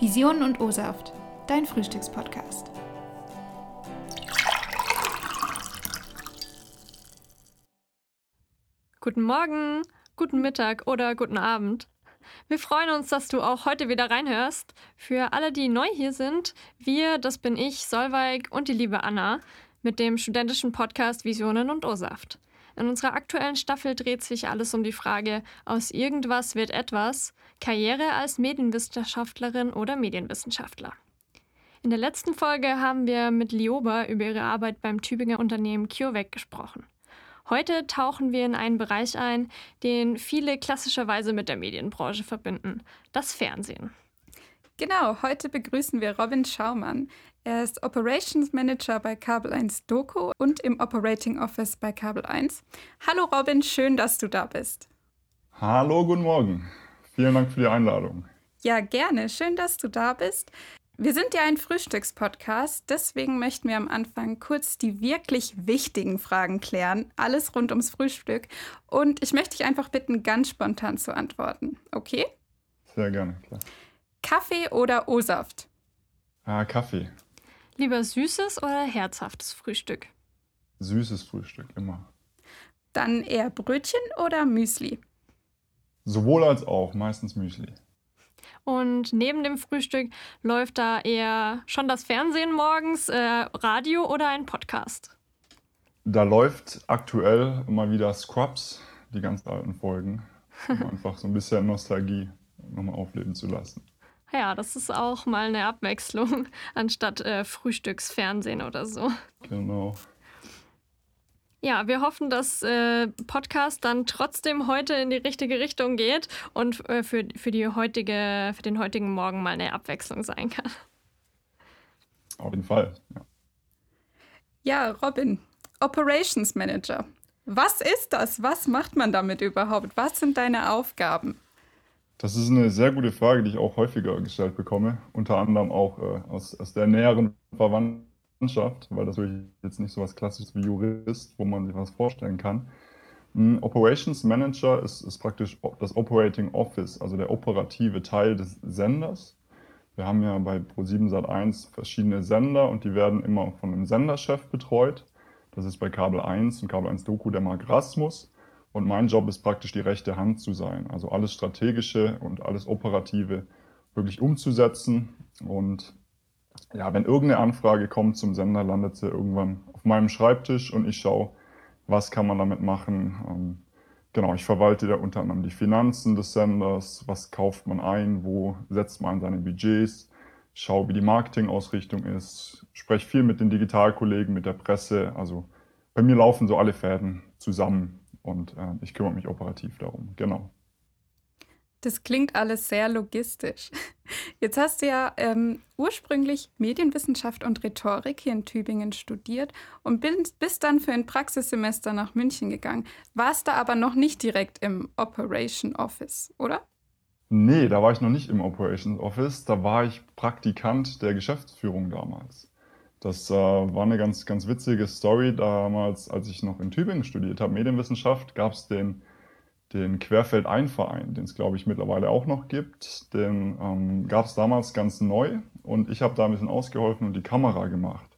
Visionen und O-Saft, dein Frühstückspodcast. Guten Morgen, guten Mittag oder guten Abend. Wir freuen uns, dass du auch heute wieder reinhörst. Für alle, die neu hier sind, wir, das bin ich, Solveig und die liebe Anna mit dem studentischen Podcast Visionen und O-Saft. In unserer aktuellen Staffel dreht sich alles um die Frage, aus irgendwas wird etwas, Karriere als Medienwissenschaftlerin oder Medienwissenschaftler. In der letzten Folge haben wir mit Lioba über ihre Arbeit beim Tübinger Unternehmen CureVac gesprochen. Heute tauchen wir in einen Bereich ein, den viele klassischerweise mit der Medienbranche verbinden, das Fernsehen. Genau, heute begrüßen wir Robin Schaumann. Er ist Operations Manager bei Kabel 1 Doku und im Operating Office bei Kabel 1. Hallo Robin, schön, dass du da bist. Hallo, guten Morgen. Vielen Dank für die Einladung. Ja, gerne. Schön, dass du da bist. Wir sind ja ein Frühstückspodcast, deswegen möchten wir am Anfang kurz die wirklich wichtigen Fragen klären. Alles rund ums Frühstück. Und ich möchte dich einfach bitten, ganz spontan zu antworten. Okay? Sehr gerne, klar. Kaffee oder O-Saft? Ah, Kaffee. Lieber süßes oder herzhaftes Frühstück? Süßes Frühstück, immer. Dann eher Brötchen oder Müsli? Sowohl als auch, meistens Müsli. Und neben dem Frühstück läuft da eher schon das Fernsehen morgens, äh, Radio oder ein Podcast? Da läuft aktuell immer wieder Scrubs, die ganz alten Folgen, um einfach so ein bisschen Nostalgie nochmal aufleben zu lassen. Ja, das ist auch mal eine Abwechslung anstatt äh, Frühstücksfernsehen oder so. Genau. Ja, wir hoffen, dass äh, Podcast dann trotzdem heute in die richtige Richtung geht und äh, für, für, die heutige, für den heutigen Morgen mal eine Abwechslung sein kann. Auf jeden Fall. Ja, ja Robin, Operations Manager. Was ist das? Was macht man damit überhaupt? Was sind deine Aufgaben? Das ist eine sehr gute Frage, die ich auch häufiger gestellt bekomme. Unter anderem auch äh, aus, aus der näheren Verwandtschaft weil das wirklich jetzt nicht so was Klassisches wie Jurist, wo man sich was vorstellen kann. Ein Operations Manager ist, ist praktisch das Operating Office, also der operative Teil des Senders. Wir haben ja bei Pro7 Sat1 verschiedene Sender und die werden immer von einem Senderchef betreut. Das ist bei Kabel 1 und Kabel 1 Doku der Marc Rasmus. Und mein Job ist praktisch die rechte Hand zu sein, also alles Strategische und alles Operative wirklich umzusetzen. Und ja, wenn irgendeine Anfrage kommt zum Sender, landet sie irgendwann auf meinem Schreibtisch und ich schaue, was kann man damit machen. Ähm, genau, ich verwalte da unter anderem die Finanzen des Senders, was kauft man ein, wo setzt man seine Budgets, schaue, wie die Marketingausrichtung ist, spreche viel mit den Digitalkollegen, mit der Presse. Also bei mir laufen so alle Fäden zusammen und äh, ich kümmere mich operativ darum. Genau. Das klingt alles sehr logistisch. Jetzt hast du ja ähm, ursprünglich Medienwissenschaft und Rhetorik hier in Tübingen studiert und bist dann für ein Praxissemester nach München gegangen. Warst da aber noch nicht direkt im Operation Office, oder? Nee, da war ich noch nicht im Operation Office. Da war ich Praktikant der Geschäftsführung damals. Das äh, war eine ganz, ganz witzige Story. Damals, als ich noch in Tübingen studiert habe, Medienwissenschaft, gab es den den Querfeld-Ein-Verein, den es, glaube ich, mittlerweile auch noch gibt. Den ähm, gab es damals ganz neu und ich habe da ein bisschen ausgeholfen und die Kamera gemacht.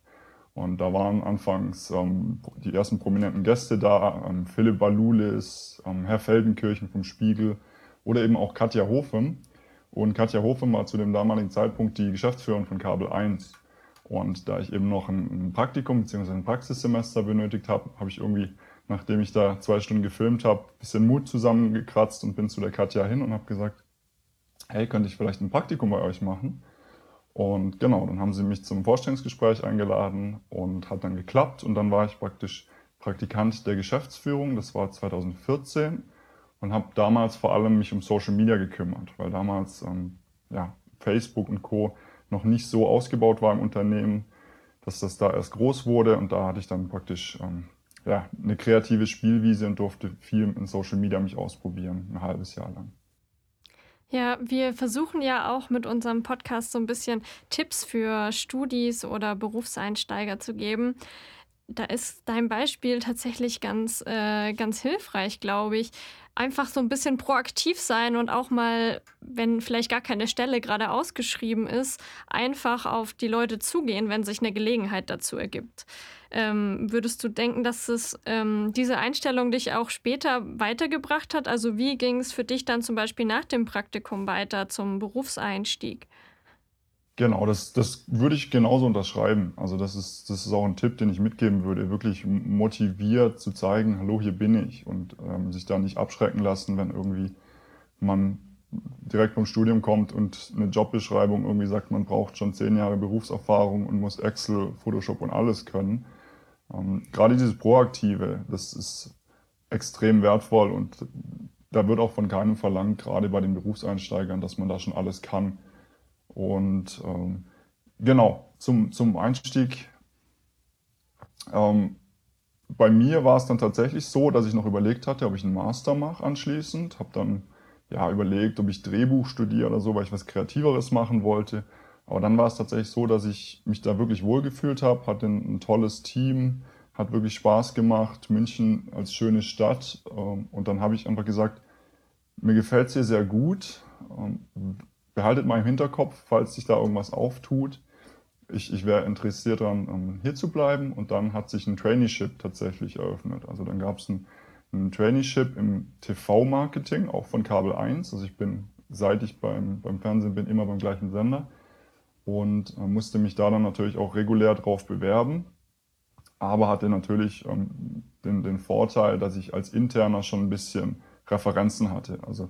Und da waren anfangs ähm, die ersten prominenten Gäste da, ähm, Philipp Balulis, ähm, Herr Feldenkirchen vom Spiegel oder eben auch Katja Hofem. Und Katja Hofem war zu dem damaligen Zeitpunkt die Geschäftsführerin von Kabel 1. Und da ich eben noch ein, Praktikum bzw. ein Praxissemester benötigt habe, habe ich irgendwie nachdem ich da zwei Stunden gefilmt habe, ein bisschen Mut zusammengekratzt und bin zu der Katja hin und habe gesagt, hey, könnte ich vielleicht ein Praktikum bei euch machen? Und genau, dann haben sie mich zum Vorstellungsgespräch eingeladen und hat dann geklappt. Und dann war ich praktisch Praktikant der Geschäftsführung. Das war 2014 und habe damals vor allem mich um Social Media gekümmert, weil damals ähm, ja, Facebook und Co. noch nicht so ausgebaut war im Unternehmen, dass das da erst groß wurde. Und da hatte ich dann praktisch ähm, ja, eine kreative Spielwiese und durfte viel in Social Media mich ausprobieren, ein halbes Jahr lang. Ja, wir versuchen ja auch mit unserem Podcast so ein bisschen Tipps für Studis oder Berufseinsteiger zu geben. da ist dein Beispiel tatsächlich ganz, äh, ganz hilfreich, glaube ich. Einfach so ein bisschen proaktiv sein und auch mal, wenn vielleicht gar keine Stelle gerade ausgeschrieben ist, einfach auf die Leute zugehen, wenn sich eine Gelegenheit dazu ergibt. Ähm, würdest du denken, dass es ähm, diese Einstellung dich auch später weitergebracht hat? Also wie ging es für dich dann zum Beispiel nach dem Praktikum weiter zum Berufseinstieg? Genau, das, das würde ich genauso unterschreiben. Also das ist, das ist auch ein Tipp, den ich mitgeben würde, wirklich motiviert zu zeigen, hallo, hier bin ich und ähm, sich da nicht abschrecken lassen, wenn irgendwie man direkt vom Studium kommt und eine Jobbeschreibung irgendwie sagt, man braucht schon zehn Jahre Berufserfahrung und muss Excel, Photoshop und alles können. Ähm, gerade dieses Proaktive, das ist extrem wertvoll und da wird auch von keinem verlangt, gerade bei den Berufseinsteigern, dass man da schon alles kann. Und ähm, genau, zum, zum Einstieg. Ähm, bei mir war es dann tatsächlich so, dass ich noch überlegt hatte, ob ich einen Master mache anschließend. Habe dann ja überlegt, ob ich Drehbuch studiere oder so, weil ich was Kreativeres machen wollte. Aber dann war es tatsächlich so, dass ich mich da wirklich wohlgefühlt habe, hatte ein, ein tolles Team, hat wirklich Spaß gemacht, München als schöne Stadt. Ähm, und dann habe ich einfach gesagt, mir gefällt es hier sehr gut. Ähm, behaltet mal im Hinterkopf, falls sich da irgendwas auftut. Ich, ich wäre interessiert daran, um hier zu bleiben. Und dann hat sich ein Traineeship tatsächlich eröffnet. Also dann gab es ein, ein Traineeship im TV-Marketing, auch von Kabel 1. Also ich bin, seit ich beim, beim Fernsehen bin, immer beim gleichen Sender. Und äh, musste mich da dann natürlich auch regulär drauf bewerben. Aber hatte natürlich ähm, den, den Vorteil, dass ich als Interner schon ein bisschen Referenzen hatte. Also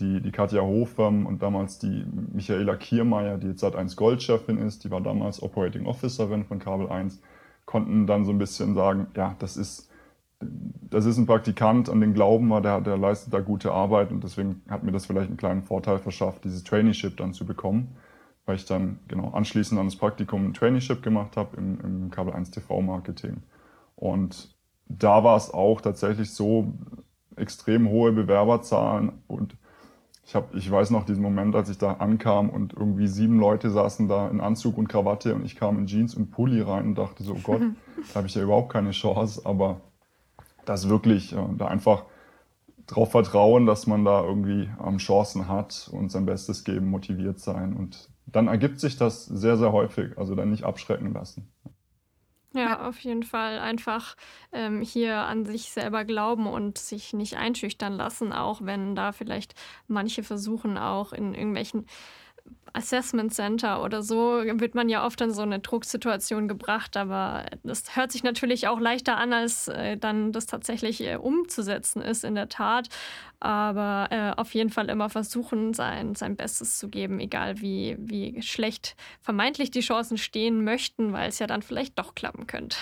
die, die Katja Hofam und damals die Michaela Kiermeier, die jetzt seit 1 Goldchefin ist, die war damals Operating Officerin von Kabel 1, konnten dann so ein bisschen sagen, ja, das ist, das ist ein Praktikant, an den glauben wir, der, der leistet da gute Arbeit und deswegen hat mir das vielleicht einen kleinen Vorteil verschafft, dieses Traineeship dann zu bekommen, weil ich dann genau anschließend an das Praktikum ein Traineeship gemacht habe im, im Kabel 1 TV Marketing. Und da war es auch tatsächlich so extrem hohe Bewerberzahlen und ich, hab, ich weiß noch diesen Moment, als ich da ankam und irgendwie sieben Leute saßen da in Anzug und Krawatte und ich kam in Jeans und Pulli rein und dachte so, oh Gott, da habe ich ja überhaupt keine Chance. Aber das wirklich, äh, da einfach darauf vertrauen, dass man da irgendwie ähm, Chancen hat und sein Bestes geben, motiviert sein. Und dann ergibt sich das sehr, sehr häufig. Also dann nicht abschrecken lassen. Ja, auf jeden Fall einfach ähm, hier an sich selber glauben und sich nicht einschüchtern lassen, auch wenn da vielleicht manche versuchen, auch in irgendwelchen Assessment Center oder so wird man ja oft in so eine Drucksituation gebracht, aber das hört sich natürlich auch leichter an, als äh, dann das tatsächlich äh, umzusetzen ist in der Tat. Aber äh, auf jeden Fall immer versuchen, sein, sein Bestes zu geben, egal wie, wie schlecht vermeintlich die Chancen stehen möchten, weil es ja dann vielleicht doch klappen könnte.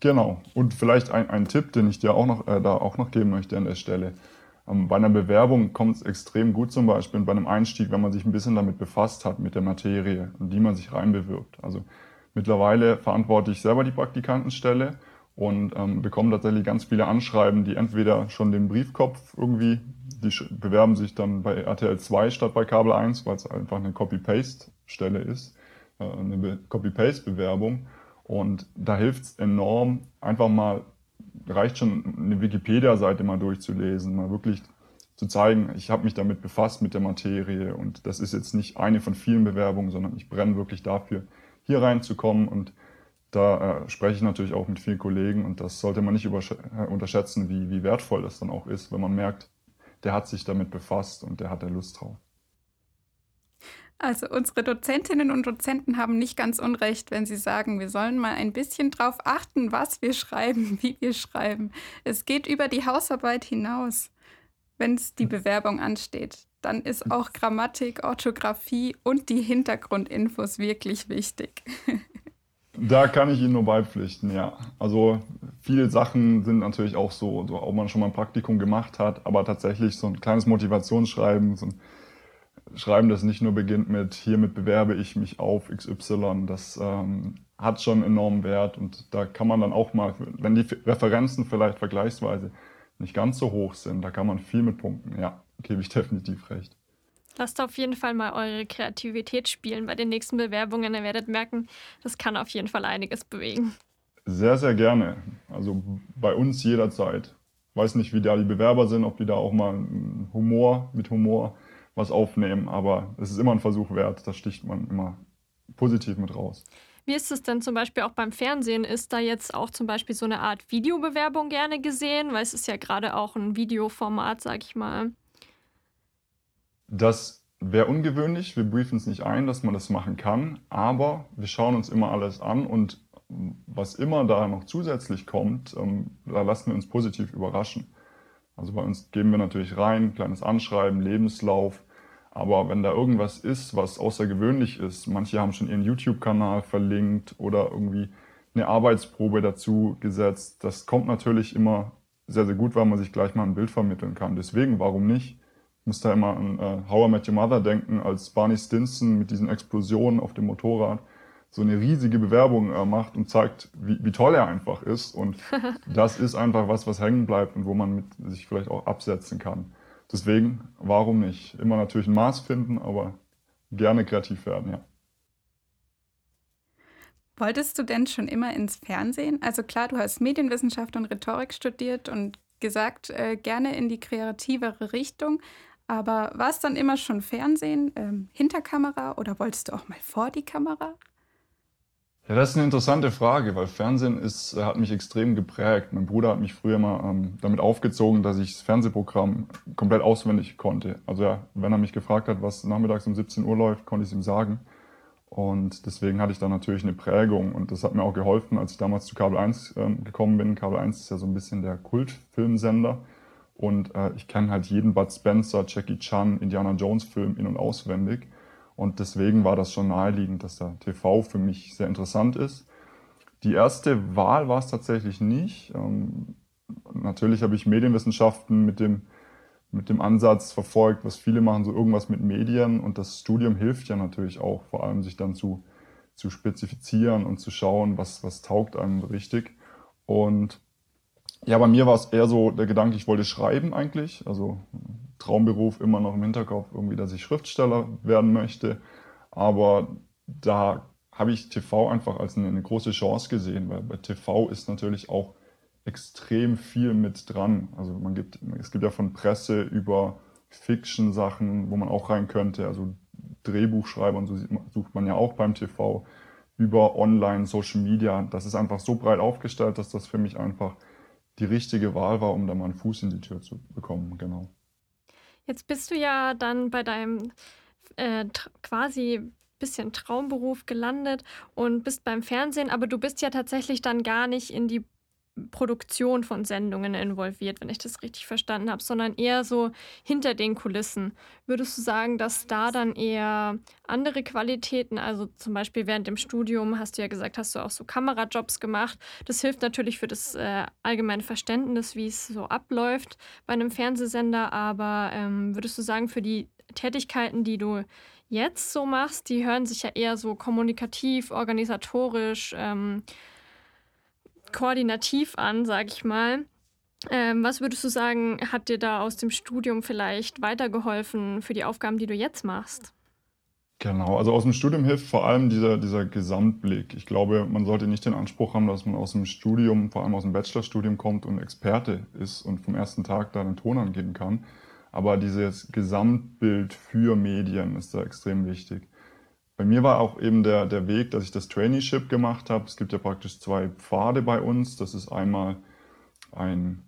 Genau. Und vielleicht ein, ein Tipp, den ich dir auch noch, äh, da auch noch geben möchte an der Stelle. Ähm, bei einer Bewerbung kommt es extrem gut zum Beispiel bei einem Einstieg, wenn man sich ein bisschen damit befasst hat, mit der Materie, in die man sich reinbewirbt. Also mittlerweile verantworte ich selber die Praktikantenstelle und ähm, bekomme tatsächlich ganz viele Anschreiben, die entweder schon den Briefkopf irgendwie, die bewerben sich dann bei RTL 2 statt bei Kabel 1, weil es einfach eine Copy-Paste-Stelle ist, äh, eine Copy-Paste-Bewerbung. Und da hilft es enorm, einfach mal reicht schon, eine Wikipedia-Seite mal durchzulesen, mal wirklich zu zeigen, ich habe mich damit befasst mit der Materie und das ist jetzt nicht eine von vielen Bewerbungen, sondern ich brenne wirklich dafür, hier reinzukommen und da äh, spreche ich natürlich auch mit vielen Kollegen und das sollte man nicht äh, unterschätzen, wie, wie wertvoll das dann auch ist, wenn man merkt, der hat sich damit befasst und der hat da Lust drauf. Also unsere Dozentinnen und Dozenten haben nicht ganz unrecht, wenn sie sagen, wir sollen mal ein bisschen drauf achten, was wir schreiben, wie wir schreiben. Es geht über die Hausarbeit hinaus. Wenn es die Bewerbung ansteht, dann ist auch Grammatik, Orthographie und die Hintergrundinfos wirklich wichtig. Da kann ich Ihnen nur beipflichten, ja. Also viele Sachen sind natürlich auch so, so, ob man schon mal ein Praktikum gemacht hat, aber tatsächlich so ein kleines Motivationsschreiben, so ein Schreiben, das nicht nur beginnt mit, hiermit bewerbe ich mich auf XY, das ähm, hat schon enormen Wert und da kann man dann auch mal, wenn die Referenzen vielleicht vergleichsweise nicht ganz so hoch sind, da kann man viel mit punkten. Ja, gebe ich definitiv recht. Lasst auf jeden Fall mal eure Kreativität spielen bei den nächsten Bewerbungen. Ihr werdet merken, das kann auf jeden Fall einiges bewegen. Sehr, sehr gerne. Also bei uns jederzeit. Weiß nicht, wie da die Bewerber sind, ob die da auch mal Humor mit Humor was aufnehmen, aber es ist immer ein Versuch wert. Da sticht man immer positiv mit raus. Wie ist es denn zum Beispiel auch beim Fernsehen? Ist da jetzt auch zum Beispiel so eine Art Videobewerbung gerne gesehen? Weil es ist ja gerade auch ein Videoformat, sag ich mal. Das wäre ungewöhnlich. Wir briefen es nicht ein, dass man das machen kann. Aber wir schauen uns immer alles an und was immer da noch zusätzlich kommt, ähm, da lassen wir uns positiv überraschen. Also bei uns geben wir natürlich rein, kleines Anschreiben, Lebenslauf. Aber wenn da irgendwas ist, was außergewöhnlich ist, manche haben schon ihren YouTube-Kanal verlinkt oder irgendwie eine Arbeitsprobe dazu gesetzt, das kommt natürlich immer sehr, sehr gut, weil man sich gleich mal ein Bild vermitteln kann. Deswegen, warum nicht? Ich muss da immer an äh, How I Met Your Mother denken, als Barney Stinson mit diesen Explosionen auf dem Motorrad so eine riesige Bewerbung äh, macht und zeigt, wie, wie toll er einfach ist. Und das ist einfach was, was hängen bleibt und wo man mit sich vielleicht auch absetzen kann. Deswegen, warum nicht? Immer natürlich ein Maß finden, aber gerne kreativ werden, ja. Wolltest du denn schon immer ins Fernsehen? Also klar, du hast Medienwissenschaft und Rhetorik studiert und gesagt, äh, gerne in die kreativere Richtung. Aber war es dann immer schon Fernsehen, ähm, hinter Kamera oder wolltest du auch mal vor die Kamera? Ja, das ist eine interessante Frage, weil Fernsehen ist, hat mich extrem geprägt. Mein Bruder hat mich früher mal ähm, damit aufgezogen, dass ich das Fernsehprogramm komplett auswendig konnte. Also ja, wenn er mich gefragt hat, was nachmittags um 17 Uhr läuft, konnte ich es ihm sagen. Und deswegen hatte ich da natürlich eine Prägung und das hat mir auch geholfen, als ich damals zu Kabel 1 ähm, gekommen bin. Kabel 1 ist ja so ein bisschen der Kultfilmsender und äh, ich kenne halt jeden Bud Spencer, Jackie Chan, Indiana Jones Film in- und auswendig. Und deswegen war das schon naheliegend, dass der TV für mich sehr interessant ist. Die erste Wahl war es tatsächlich nicht. Ähm, natürlich habe ich Medienwissenschaften mit dem, mit dem Ansatz verfolgt, was viele machen, so irgendwas mit Medien. Und das Studium hilft ja natürlich auch, vor allem sich dann zu, zu spezifizieren und zu schauen, was, was taugt einem richtig. Und ja, bei mir war es eher so der Gedanke, ich wollte schreiben eigentlich. Also Traumberuf immer noch im Hinterkopf, irgendwie, dass ich Schriftsteller werden möchte. Aber da habe ich TV einfach als eine, eine große Chance gesehen, weil bei TV ist natürlich auch extrem viel mit dran. Also man gibt, es gibt ja von Presse über Fiction-Sachen, wo man auch rein könnte. Also Drehbuchschreiber und so sucht man ja auch beim TV über Online, Social Media. Das ist einfach so breit aufgestellt, dass das für mich einfach die richtige Wahl war, um da mal einen Fuß in die Tür zu bekommen, genau. Jetzt bist du ja dann bei deinem äh, quasi bisschen Traumberuf gelandet und bist beim Fernsehen, aber du bist ja tatsächlich dann gar nicht in die Produktion von Sendungen involviert, wenn ich das richtig verstanden habe, sondern eher so hinter den Kulissen. Würdest du sagen, dass da dann eher andere Qualitäten, also zum Beispiel während dem Studium hast du ja gesagt, hast du auch so Kamerajobs gemacht. Das hilft natürlich für das äh, allgemeine Verständnis, wie es so abläuft bei einem Fernsehsender, aber ähm, würdest du sagen, für die Tätigkeiten, die du jetzt so machst, die hören sich ja eher so kommunikativ, organisatorisch, ähm, koordinativ an, sag ich mal. Ähm, was würdest du sagen, hat dir da aus dem Studium vielleicht weitergeholfen für die Aufgaben, die du jetzt machst? Genau, also aus dem Studium hilft vor allem dieser, dieser Gesamtblick. Ich glaube, man sollte nicht den Anspruch haben, dass man aus dem Studium, vor allem aus dem Bachelorstudium kommt und Experte ist und vom ersten Tag da einen Ton angeben kann. Aber dieses Gesamtbild für Medien ist da extrem wichtig. Bei mir war auch eben der, der Weg, dass ich das Traineeship gemacht habe. Es gibt ja praktisch zwei Pfade bei uns. Das ist einmal ein,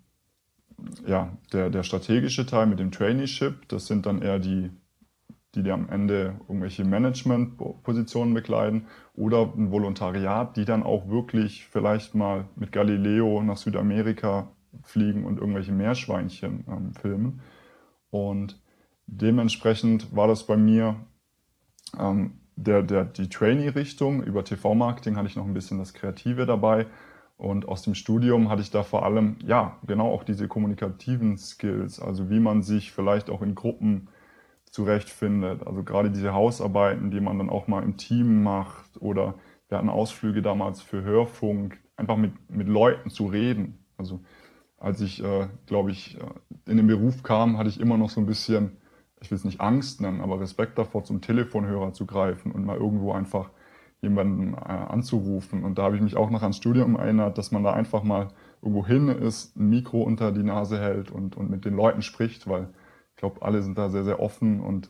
ja, der, der strategische Teil mit dem Traineeship. Das sind dann eher die, die, die am Ende irgendwelche Managementpositionen bekleiden oder ein Volontariat, die dann auch wirklich vielleicht mal mit Galileo nach Südamerika fliegen und irgendwelche Meerschweinchen ähm, filmen. Und dementsprechend war das bei mir ähm, der, der, die Trainee-Richtung. Über TV-Marketing hatte ich noch ein bisschen das Kreative dabei. Und aus dem Studium hatte ich da vor allem, ja, genau auch diese kommunikativen Skills, also wie man sich vielleicht auch in Gruppen zurechtfindet. Also gerade diese Hausarbeiten, die man dann auch mal im Team macht oder wir hatten Ausflüge damals für Hörfunk, einfach mit, mit Leuten zu reden. Also als ich, äh, glaube ich, äh, in den Beruf kam, hatte ich immer noch so ein bisschen ich will es nicht Angst nennen, aber Respekt davor, zum Telefonhörer zu greifen und mal irgendwo einfach jemanden äh, anzurufen. Und da habe ich mich auch noch ans Studium erinnert, dass man da einfach mal irgendwo hin ist, ein Mikro unter die Nase hält und, und mit den Leuten spricht, weil ich glaube, alle sind da sehr, sehr offen. Und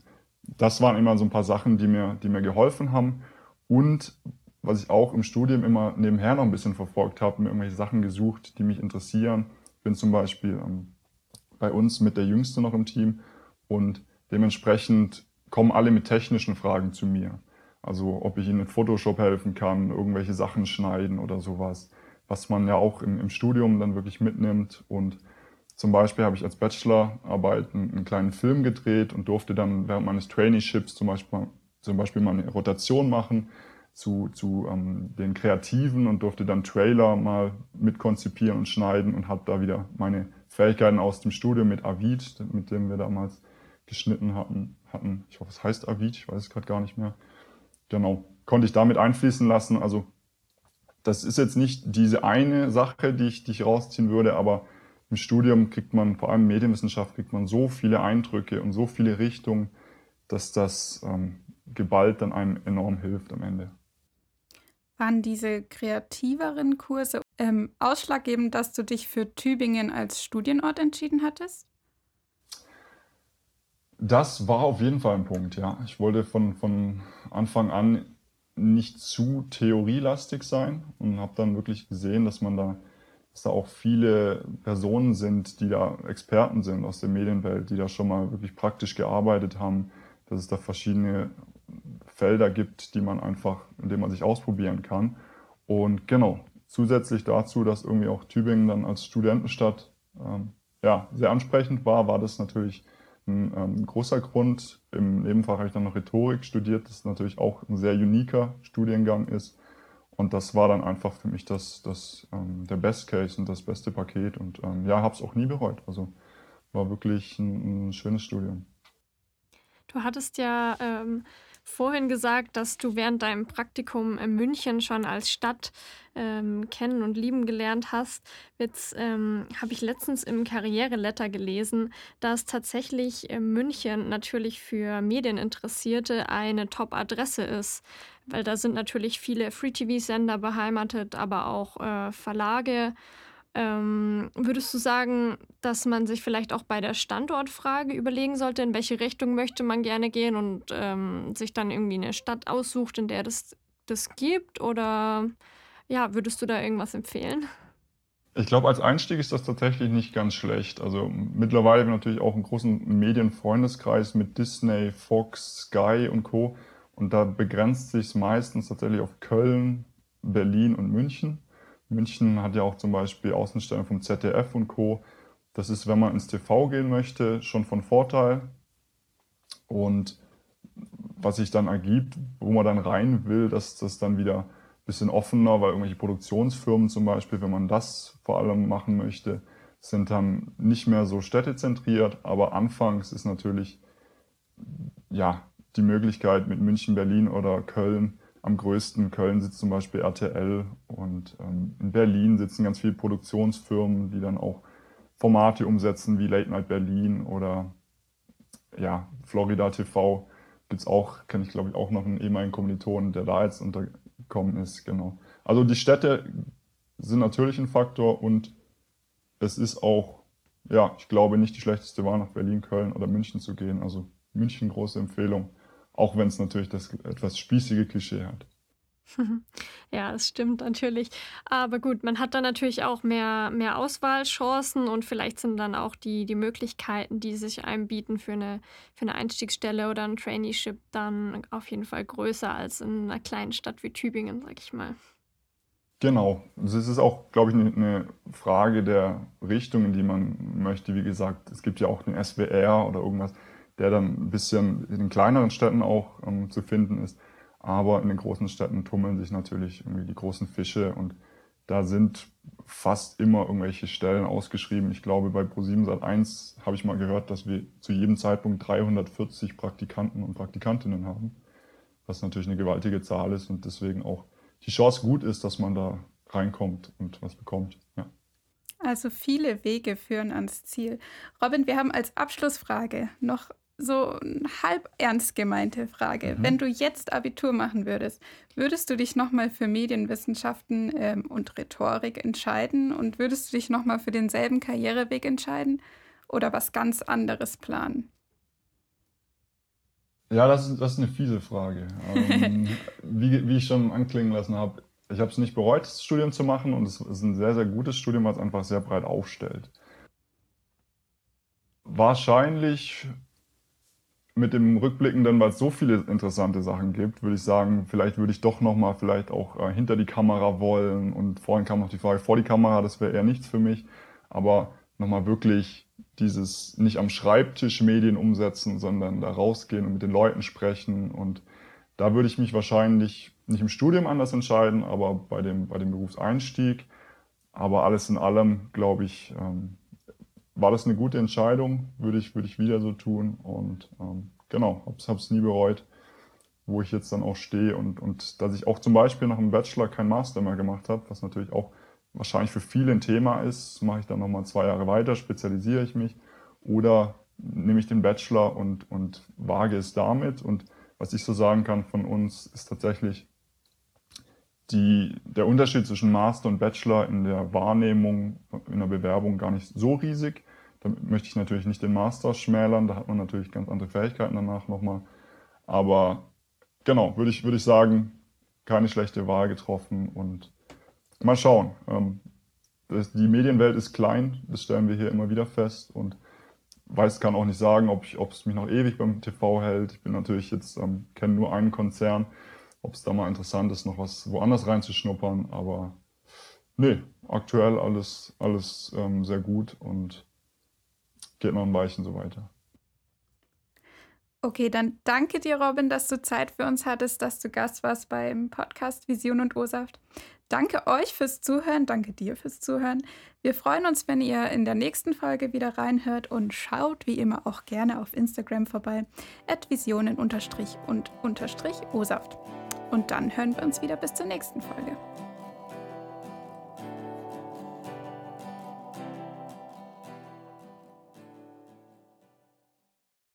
das waren immer so ein paar Sachen, die mir, die mir geholfen haben. Und was ich auch im Studium immer nebenher noch ein bisschen verfolgt habe, mir irgendwelche Sachen gesucht, die mich interessieren. Ich bin zum Beispiel ähm, bei uns mit der Jüngste noch im Team und dementsprechend kommen alle mit technischen Fragen zu mir. Also ob ich ihnen mit Photoshop helfen kann, irgendwelche Sachen schneiden oder sowas, was man ja auch im, im Studium dann wirklich mitnimmt. Und zum Beispiel habe ich als Bachelorarbeit einen, einen kleinen Film gedreht und durfte dann während meines Traineeships zum Beispiel, zum Beispiel mal eine Rotation machen zu, zu ähm, den Kreativen und durfte dann Trailer mal mitkonzipieren und schneiden und habe da wieder meine Fähigkeiten aus dem Studium mit Avid, mit dem wir damals geschnitten hatten, hatten. Ich hoffe, es heißt Avid, ich weiß es gerade gar nicht mehr genau, konnte ich damit einfließen lassen. Also das ist jetzt nicht diese eine Sache, die ich, die ich rausziehen würde, aber im Studium kriegt man, vor allem Medienwissenschaft, kriegt man so viele Eindrücke und so viele Richtungen, dass das ähm, geballt dann einem enorm hilft am Ende. Waren diese kreativeren Kurse ähm, ausschlaggebend, dass du dich für Tübingen als Studienort entschieden hattest? Das war auf jeden Fall ein Punkt, ja. Ich wollte von, von Anfang an nicht zu theorielastig sein und habe dann wirklich gesehen, dass man da, dass da auch viele Personen sind, die da Experten sind aus der Medienwelt, die da schon mal wirklich praktisch gearbeitet haben, dass es da verschiedene Felder gibt, die man einfach, in denen man sich ausprobieren kann. Und genau, zusätzlich dazu, dass irgendwie auch Tübingen dann als Studentenstadt ähm, ja, sehr ansprechend war, war das natürlich ein ähm, großer Grund. Im Nebenfach habe ich dann noch Rhetorik studiert, das natürlich auch ein sehr uniker Studiengang ist. Und das war dann einfach für mich das, das, ähm, der Best Case und das beste Paket. Und ähm, ja, habe es auch nie bereut. Also war wirklich ein, ein schönes Studium. Du hattest ja ähm, vorhin gesagt, dass du während deinem Praktikum in München schon als Stadt ähm, kennen und lieben gelernt hast. Jetzt ähm, habe ich letztens im Karriereletter gelesen, dass tatsächlich äh, München natürlich für Medieninteressierte eine Top-Adresse ist, weil da sind natürlich viele Free-TV-Sender beheimatet, aber auch äh, Verlage. Ähm, würdest du sagen, dass man sich vielleicht auch bei der Standortfrage überlegen sollte, in welche Richtung möchte man gerne gehen und ähm, sich dann irgendwie eine Stadt aussucht, in der das, das gibt? Oder ja, würdest du da irgendwas empfehlen? Ich glaube, als Einstieg ist das tatsächlich nicht ganz schlecht. Also mittlerweile haben wir natürlich auch einen großen Medienfreundeskreis mit Disney, Fox, Sky und Co. Und da begrenzt sich es meistens tatsächlich auf Köln, Berlin und München. München hat ja auch zum Beispiel Außenstellungen vom ZDF und Co. Das ist, wenn man ins TV gehen möchte, schon von Vorteil. Und was sich dann ergibt, wo man dann rein will, dass das dann wieder ein bisschen offener, weil irgendwelche Produktionsfirmen zum Beispiel, wenn man das vor allem machen möchte, sind dann nicht mehr so städtezentriert. Aber anfangs ist natürlich ja die Möglichkeit mit München, Berlin oder Köln am größten. Köln sitzt zum Beispiel RTL und ähm, in Berlin sitzen ganz viele Produktionsfirmen, die dann auch Formate umsetzen wie Late Night Berlin oder ja, Florida TV gibt es auch, kenne ich glaube ich auch noch einen ehemaligen Kommilitonen, der da jetzt untergekommen ist, genau. Also die Städte sind natürlich ein Faktor und es ist auch, ja, ich glaube nicht die schlechteste Wahl nach Berlin, Köln oder München zu gehen. Also München große Empfehlung. Auch wenn es natürlich das etwas spießige Klischee hat. Ja, das stimmt natürlich. Aber gut, man hat dann natürlich auch mehr, mehr Auswahlchancen und vielleicht sind dann auch die, die Möglichkeiten, die sich einem bieten für eine, für eine Einstiegsstelle oder ein Traineeship dann auf jeden Fall größer als in einer kleinen Stadt wie Tübingen, sag ich mal. Genau. Es ist auch, glaube ich, eine Frage der Richtung, in die man möchte. Wie gesagt, es gibt ja auch den SWR oder irgendwas der dann ein bisschen in den kleineren Städten auch ähm, zu finden ist. Aber in den großen Städten tummeln sich natürlich irgendwie die großen Fische und da sind fast immer irgendwelche Stellen ausgeschrieben. Ich glaube, bei Pro7 Sat1 habe ich mal gehört, dass wir zu jedem Zeitpunkt 340 Praktikanten und Praktikantinnen haben, was natürlich eine gewaltige Zahl ist und deswegen auch die Chance gut ist, dass man da reinkommt und was bekommt. Ja. Also viele Wege führen ans Ziel. Robin, wir haben als Abschlussfrage noch so eine halb ernst gemeinte Frage. Mhm. Wenn du jetzt Abitur machen würdest, würdest du dich nochmal für Medienwissenschaften ähm, und Rhetorik entscheiden und würdest du dich nochmal für denselben Karriereweg entscheiden oder was ganz anderes planen? Ja, das ist, das ist eine fiese Frage. Ähm, wie, wie ich schon anklingen lassen habe, ich habe es nicht bereut, das Studium zu machen und es ist ein sehr, sehr gutes Studium, was einfach sehr breit aufstellt. Wahrscheinlich mit dem Rückblicken dann, weil es so viele interessante Sachen gibt, würde ich sagen, vielleicht würde ich doch nochmal vielleicht auch äh, hinter die Kamera wollen und vorhin kam noch die Frage vor die Kamera, das wäre eher nichts für mich, aber nochmal wirklich dieses nicht am Schreibtisch Medien umsetzen, sondern da rausgehen und mit den Leuten sprechen und da würde ich mich wahrscheinlich nicht im Studium anders entscheiden, aber bei dem, bei dem Berufseinstieg. Aber alles in allem, glaube ich, ähm, war das eine gute Entscheidung, würde ich, würde ich wieder so tun. Und ähm, genau, habe es nie bereut, wo ich jetzt dann auch stehe. Und, und dass ich auch zum Beispiel nach dem Bachelor kein Master mehr gemacht habe, was natürlich auch wahrscheinlich für viele ein Thema ist, mache ich dann nochmal zwei Jahre weiter, spezialisiere ich mich oder nehme ich den Bachelor und, und wage es damit. Und was ich so sagen kann von uns, ist tatsächlich die, der Unterschied zwischen Master und Bachelor in der Wahrnehmung, in der Bewerbung gar nicht so riesig. Da möchte ich natürlich nicht den Master schmälern, da hat man natürlich ganz andere Fähigkeiten danach nochmal. Aber genau, würde ich, würde ich sagen, keine schlechte Wahl getroffen und mal schauen. Ähm, die Medienwelt ist klein, das stellen wir hier immer wieder fest und weiß, kann auch nicht sagen, ob, ob es mich noch ewig beim TV hält. Ich bin natürlich jetzt, ähm, kenne nur einen Konzern, ob es da mal interessant ist, noch was woanders reinzuschnuppern, aber nee, aktuell alles, alles ähm, sehr gut und geht noch ein Weichen so weiter. Okay, dann danke dir, Robin, dass du Zeit für uns hattest, dass du Gast warst beim Podcast Vision und Ursaft. Danke euch fürs Zuhören, danke dir fürs Zuhören. Wir freuen uns, wenn ihr in der nächsten Folge wieder reinhört und schaut wie immer auch gerne auf Instagram vorbei, at visionen und unterstrich Und dann hören wir uns wieder bis zur nächsten Folge.